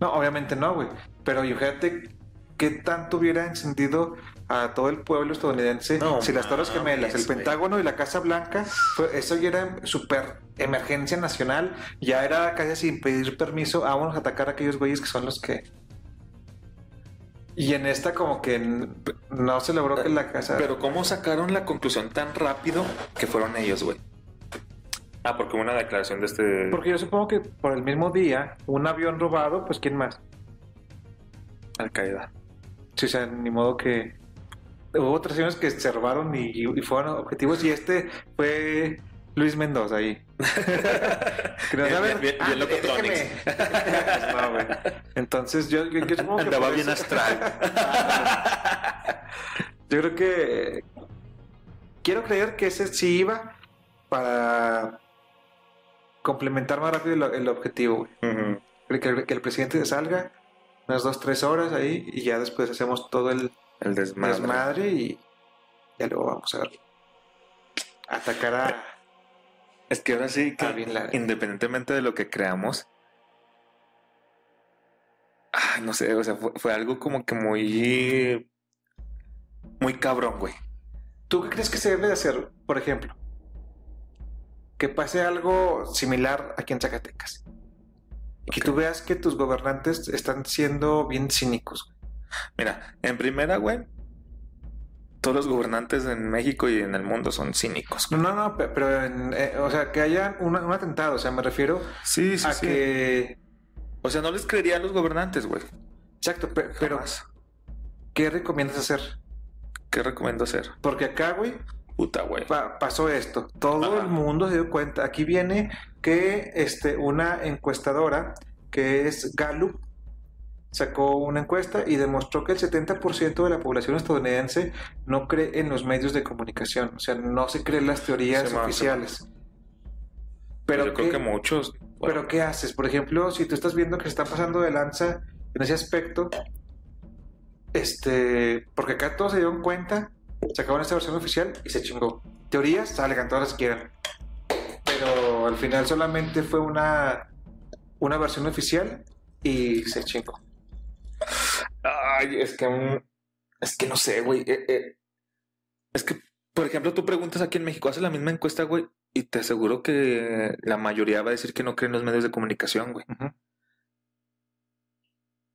[SPEAKER 2] No, obviamente no, güey. Pero fíjate qué tanto hubiera encendido a todo el pueblo estadounidense
[SPEAKER 3] No
[SPEAKER 2] si las Torres Gemelas, el. Pentágono y la Casa Blanca, fue- eso ya era super emergencia nacional. Ya era casi sin pedir permiso, vámonos a atacar a aquellos güeyes que son los que. Y en esta, como que no se logró que la casa.
[SPEAKER 3] Pero ¿cómo sacaron la conclusión tan rápido que fueron ellos, güey? Ah, porque hubo una declaración de este...
[SPEAKER 2] Porque yo supongo que por el mismo día, un avión robado, pues ¿quién más?
[SPEAKER 3] Al Qaeda.
[SPEAKER 2] Sí, o sea, ni modo que. Hubo otras aviones que se robaron y, y fueron objetivos, y este fue Luis Mendoza ahí. Que
[SPEAKER 3] Bien,
[SPEAKER 2] a ver-
[SPEAKER 3] bien, bien,
[SPEAKER 2] Ah,
[SPEAKER 3] bien
[SPEAKER 2] déjeme. No, güey. Entonces yo, yo, yo supongo que
[SPEAKER 3] Andaba bien
[SPEAKER 2] eso-
[SPEAKER 3] astral.
[SPEAKER 2] Yo creo que quiero creer que ese sí iba para complementar más rápido el, el objetivo, güey. Que- que el presidente salga unas dos, tres horas ahí y ya después hacemos todo el
[SPEAKER 3] El desmadre.
[SPEAKER 2] desmadre y ya luego vamos a atacar a...
[SPEAKER 3] Es que ahora sí, que independientemente de lo que creamos, ah, no sé, o sea, fue, fue algo como que muy, muy cabrón, güey.
[SPEAKER 2] ¿Tú qué crees que se debe de hacer, por ejemplo? Que pase algo similar aquí en Zacatecas. Y que tú veas que tus gobernantes están siendo bien cínicos.
[SPEAKER 3] Mira, en primera, güey, todos los gobernantes en México y en el mundo son cínicos.
[SPEAKER 2] No, no, no, pe- pero, en, eh, o sea, que haya un, un atentado. O sea, me refiero
[SPEAKER 3] Sí, sí,
[SPEAKER 2] a
[SPEAKER 3] sí.
[SPEAKER 2] que...
[SPEAKER 3] O sea, no les creería a los gobernantes, güey.
[SPEAKER 2] Exacto, pe- pero. ¿qué recomiendas hacer?
[SPEAKER 3] ¿Qué recomiendo hacer?
[SPEAKER 2] Porque acá, güey,
[SPEAKER 3] Puta, güey.
[SPEAKER 2] pa- pasó esto. Todo
[SPEAKER 3] Ajá.
[SPEAKER 2] el mundo se dio cuenta. Aquí viene que este, una encuestadora que es Gallup sacó una encuesta y demostró que el 70% de la población estadounidense no cree en los medios de comunicación. O sea, no se cree en las teorías oficiales.
[SPEAKER 3] Pero
[SPEAKER 2] Pero,
[SPEAKER 3] yo creo
[SPEAKER 2] ¿qué,
[SPEAKER 3] que muchos. bueno,
[SPEAKER 2] pero ¿qué haces? Por ejemplo, si tú estás viendo que se está pasando de lanza en ese aspecto, este, porque acá todos se dieron cuenta, sacaron esta versión oficial y se chingó. Teorías, salgan todas las que quieran. Pero al final solamente fue una, una versión oficial y se chingó.
[SPEAKER 3] Ay, es que. Es que no sé, güey. eh, eh, Es que, por ejemplo, tú preguntas aquí en México, haces la misma encuesta, güey, y te aseguro que la mayoría va a decir que no creen en los medios de comunicación, güey.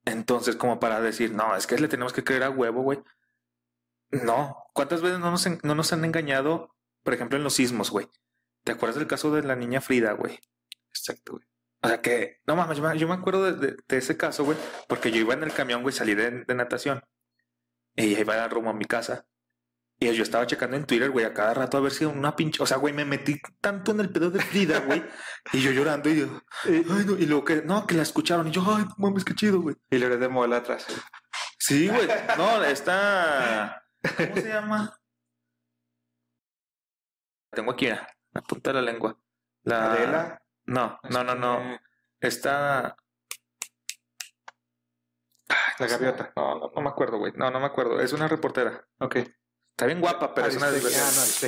[SPEAKER 3] Entonces, como para decir, no, es que le tenemos que creer a huevo, güey. No. ¿Cuántas veces no nos, no nos han engañado, por ejemplo, en los sismos, güey? ¿Te acuerdas del caso de la niña Frida, güey?
[SPEAKER 2] Exacto, güey.
[SPEAKER 3] O sea que, no mames, yo me, yo me acuerdo de, de- de ese caso, güey, porque yo iba en el camión, güey, salí de, de natación y iba rumbo a mi casa. Y yo estaba checando en Twitter, güey, a cada rato a ver si una pinche. O sea, güey, me metí tanto en el pedo de Frida, güey. y yo llorando y yo, ay, no. Y luego que, no, que la escucharon. Y yo, ay, no mames, qué chido, güey.
[SPEAKER 2] Y le de mola atrás.
[SPEAKER 3] Sí, güey. No, está. ¿Cómo se llama? Tengo aquí, mira, la punta de la lengua. La.
[SPEAKER 2] Adela.
[SPEAKER 3] No, no, no, no.
[SPEAKER 2] este,
[SPEAKER 3] Está. Ay,
[SPEAKER 2] La gaviota.
[SPEAKER 3] No, no, no me acuerdo, güey. No, no me acuerdo. Es una reportera.
[SPEAKER 2] Ok.
[SPEAKER 3] Está bien guapa, pero es una.
[SPEAKER 2] Ah,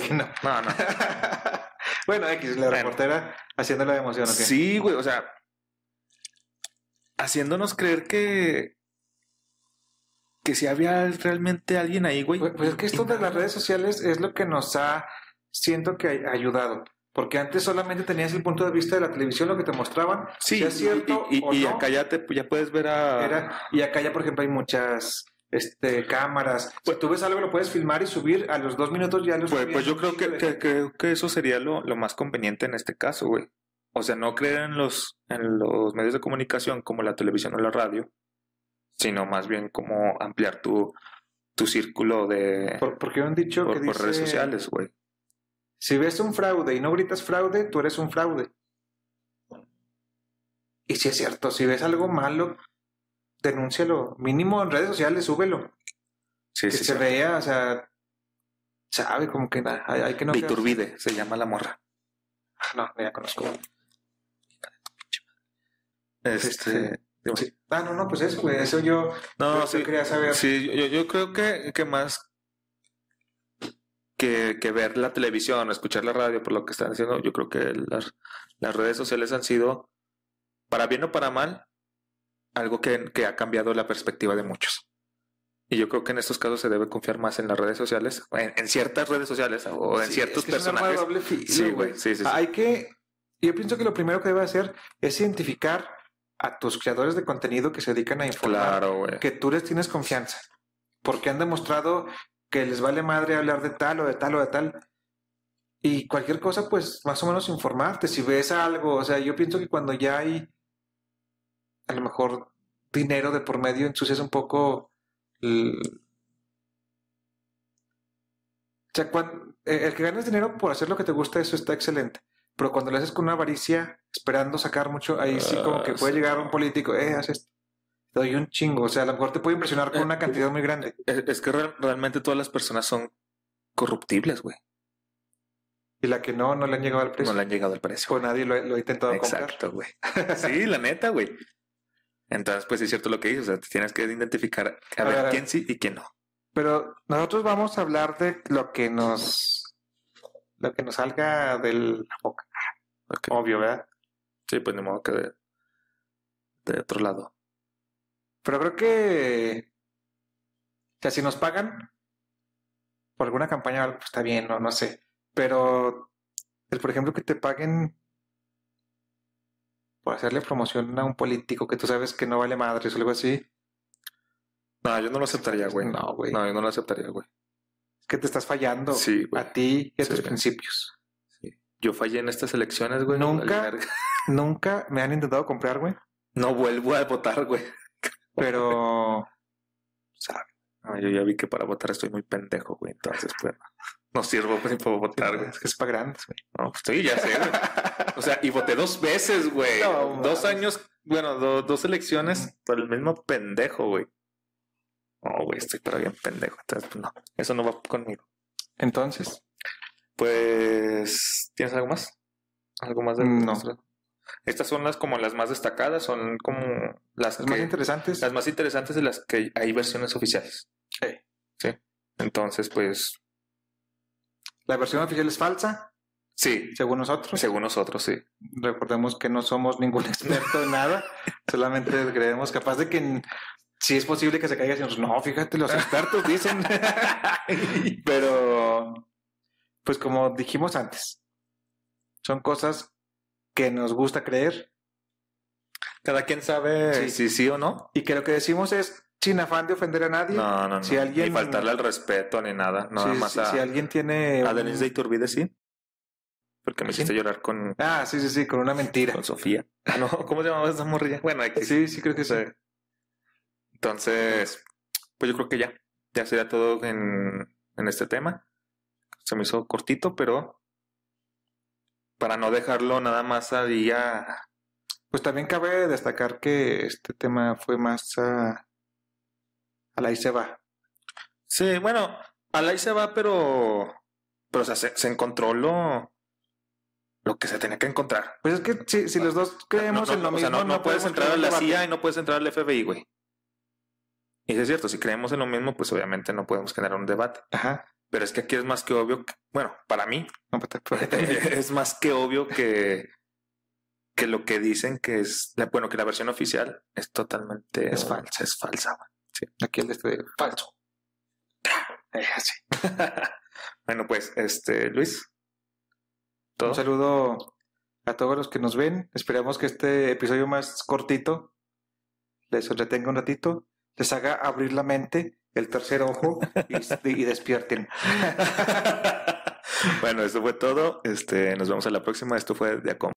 [SPEAKER 2] no, no.
[SPEAKER 3] No, no.
[SPEAKER 2] bueno, X, la
[SPEAKER 3] Bueno.
[SPEAKER 2] reportera haciéndole de emoción, ¿ok?
[SPEAKER 3] Sí, güey. O sea, haciéndonos creer que. Que si había realmente alguien ahí, güey.
[SPEAKER 2] Pues, pues es que esto de las redes sociales es lo que nos ha, siento que ha ayudado. Porque antes solamente tenías el punto de vista de la televisión, lo que te mostraban.
[SPEAKER 3] Sí,
[SPEAKER 2] si es cierto
[SPEAKER 3] y, y-
[SPEAKER 2] o
[SPEAKER 3] y
[SPEAKER 2] no,
[SPEAKER 3] acá ya, te, ya puedes ver a.
[SPEAKER 2] era- y acá ya, por ejemplo, hay muchas este, cámaras. Si tú ves algo, lo puedes filmar y subir. A los dos minutos ya lo
[SPEAKER 3] Pues, pues yo creo que, que- creo que eso sería lo, lo más conveniente en este caso, güey. O sea, no creer en los, en los medios de comunicación como la televisión o la radio, sino más bien como ampliar tu, tu círculo de
[SPEAKER 2] Por- porque hay un dicho
[SPEAKER 3] por,
[SPEAKER 2] que
[SPEAKER 3] por
[SPEAKER 2] dice...
[SPEAKER 3] redes sociales, güey.
[SPEAKER 2] Si ves un fraude y no gritas fraude, tú eres un fraude. Y si es cierto, si ves algo malo, denúncialo. Mínimo en redes sociales, súbelo.
[SPEAKER 3] Sí,
[SPEAKER 2] que
[SPEAKER 3] sí,
[SPEAKER 2] se
[SPEAKER 3] sí.
[SPEAKER 2] vea, o sea, sabe como que hay, hay que no.
[SPEAKER 3] Iturbide se llama la morra.
[SPEAKER 2] No, ya conozco.
[SPEAKER 3] Este.
[SPEAKER 2] Sí. Ah, no, no, pues eso, güey. Eso yo,
[SPEAKER 3] No,
[SPEAKER 2] yo-
[SPEAKER 3] sí.
[SPEAKER 2] yo quería saber.
[SPEAKER 3] Sí, yo, yo creo que, que más que, que ver la televisión o escuchar la radio por lo que están haciendo, yo creo que las, las redes sociales han sido, para bien o para mal, algo que, que ha cambiado la perspectiva de muchos. Y yo creo que en estos casos se debe confiar más en las redes sociales, en, en ciertas redes sociales o en
[SPEAKER 2] Sí,
[SPEAKER 3] ciertos
[SPEAKER 2] es que
[SPEAKER 3] personajes.
[SPEAKER 2] filo,
[SPEAKER 3] Sí, güey, sí, sí.
[SPEAKER 2] Hay que, yo pienso que lo primero que debe hacer es identificar a tus creadores de contenido que se dedican a informar,
[SPEAKER 3] Claro,
[SPEAKER 2] que tú les tienes confianza, porque han demostrado que les vale madre hablar de tal o de tal o de tal. Y cualquier cosa, pues más o menos informarte. Si ves algo, o sea, yo pienso que cuando ya hay a lo mejor dinero de por medio, ensucias un poco el... O sea, eh, el que ganes dinero por hacer lo que te gusta, eso está excelente. Pero cuando lo haces con una avaricia, esperando sacar mucho, ahí sí como que
[SPEAKER 3] Ah,
[SPEAKER 2] puede
[SPEAKER 3] sí.
[SPEAKER 2] llegar un político, eh, haz esto. Te doy un chingo. O sea, a lo mejor te puede impresionar con
[SPEAKER 3] Eh,
[SPEAKER 2] una cantidad muy grande.
[SPEAKER 3] Es, es que real- realmente todas las personas son corruptibles, güey.
[SPEAKER 2] Y la que no, no le han llegado al precio.
[SPEAKER 3] No le han llegado al precio.
[SPEAKER 2] O nadie lo, lo ha intentado comprar.
[SPEAKER 3] Exacto, güey. Sí, la neta, güey. Entonces, pues es cierto lo que dices. O sea, te tienes que identificar a
[SPEAKER 2] A
[SPEAKER 3] ver
[SPEAKER 2] ver,
[SPEAKER 3] quién sí y quién no.
[SPEAKER 2] Pero nosotros vamos a hablar de lo que nos lo que nos salga de la boca. Obvio, ¿verdad?
[SPEAKER 3] Sí, pues ni modo que de, de otro lado.
[SPEAKER 2] Pero creo que o sea, si nos pagan por alguna campaña o algo, pues está bien, no, no sé. Pero el, por ejemplo, que te paguen por hacerle promoción a un político que tú sabes que no vale madres o algo así,
[SPEAKER 3] No, yo no lo aceptaría, güey.
[SPEAKER 2] No, güey.
[SPEAKER 3] No, yo no lo aceptaría, güey.
[SPEAKER 2] es que te estás fallando
[SPEAKER 3] Sí, güey.
[SPEAKER 2] a ti y a tus
[SPEAKER 3] Sí.
[SPEAKER 2] principios.
[SPEAKER 3] Yo fallé en estas elecciones, güey.
[SPEAKER 2] Nunca. Nunca me han intentado comprar, güey,
[SPEAKER 3] No vuelvo a votar, güey.
[SPEAKER 2] Pero
[SPEAKER 3] No, yo ya vi que para votar estoy muy pendejo, güey. Entonces, pues, no sirvo pues, para votar, güey.
[SPEAKER 2] es que es para grandes, güey.
[SPEAKER 3] No, pues sí, ya sé, güey. O sea, y voté dos veces, güey.
[SPEAKER 2] No,
[SPEAKER 3] dos años, bueno, do- dos elecciones por el mismo pendejo, güey. No, güey, estoy para bien pendejo. Entonces, pues, no, eso no va conmigo.
[SPEAKER 2] Entonces,
[SPEAKER 3] Pues, ¿tienes algo más? ¿Algo más de
[SPEAKER 2] No.
[SPEAKER 3] Estas son las como las más destacadas, son como las,
[SPEAKER 2] las más
[SPEAKER 3] que-
[SPEAKER 2] interesantes.
[SPEAKER 3] las más interesantes de las que hay versiones oficiales.
[SPEAKER 2] Sí.
[SPEAKER 3] Sí. Entonces, pues,
[SPEAKER 2] La versión oficial es falsa,
[SPEAKER 3] sí,
[SPEAKER 2] según nosotros.
[SPEAKER 3] según nosotros, sí.
[SPEAKER 2] Recordemos que no somos ningún experto en nada, solamente creemos capaz de que sí es posible que se caiga decimos, no, fíjate, los expertos dicen. Pero, pues como dijimos antes, son cosas que nos gusta creer
[SPEAKER 3] Cada quien sabe
[SPEAKER 2] Sí.
[SPEAKER 3] si sí o no.
[SPEAKER 2] y que lo que decimos es sin afán de ofender a nadie.
[SPEAKER 3] No, no, no.
[SPEAKER 2] Si alguien-
[SPEAKER 3] Ni faltarle al respeto ni nada. Nada
[SPEAKER 2] si,
[SPEAKER 3] más
[SPEAKER 2] si-
[SPEAKER 3] a,
[SPEAKER 2] si alguien tiene...
[SPEAKER 3] a Denise de Iturbide, sí. Porque me
[SPEAKER 2] ¿Sí?
[SPEAKER 3] hiciste llorar con,
[SPEAKER 2] Ah, sí, sí, sí, con una mentira.
[SPEAKER 3] con Sofía. No, ¿cómo se llamaba esa morrilla? Bueno, X.
[SPEAKER 2] Sí, sí, creo que sí.
[SPEAKER 3] Entonces, pues yo creo que ya. Ya sería todo en, en este tema. Se me hizo cortito, pero para no dejarlo nada más a día.
[SPEAKER 2] Pues también cabe destacar que este tema fue más a, a la y se va.
[SPEAKER 3] Sí, bueno, al ahí se va, pero. Pero, o sea, se, se encontró lo. Lo que se tenía que encontrar.
[SPEAKER 2] Pues es que si, si los dos creemos
[SPEAKER 3] no,
[SPEAKER 2] en lo
[SPEAKER 3] o
[SPEAKER 2] mismo,
[SPEAKER 3] sea, no, no puedes entrar a la. CIA y no puedes entrar al FBI, güey. Y es cierto, si creemos en lo mismo, pues obviamente no podemos generar un debate.
[SPEAKER 2] Ajá.
[SPEAKER 3] Pero es que aquí es más que obvio, que- bueno, para mí,
[SPEAKER 2] pues, pues,
[SPEAKER 3] es más que obvio que, que lo que dicen que es, la- bueno, que la versión oficial es totalmente
[SPEAKER 2] Es falsa.
[SPEAKER 3] Es falsa, güey.
[SPEAKER 2] aquí el de este falso. Eh.
[SPEAKER 3] Bueno, pues, este, Luis. ¿Todo?
[SPEAKER 2] Un saludo a todos los que nos ven. Esperamos que este episodio más cortito les entretenga un ratito, les haga abrir la mente, el tercer ojo y, despierten.
[SPEAKER 3] bueno, esto fue todo. Este, nos vemos a la próxima. Esto fue de Acom.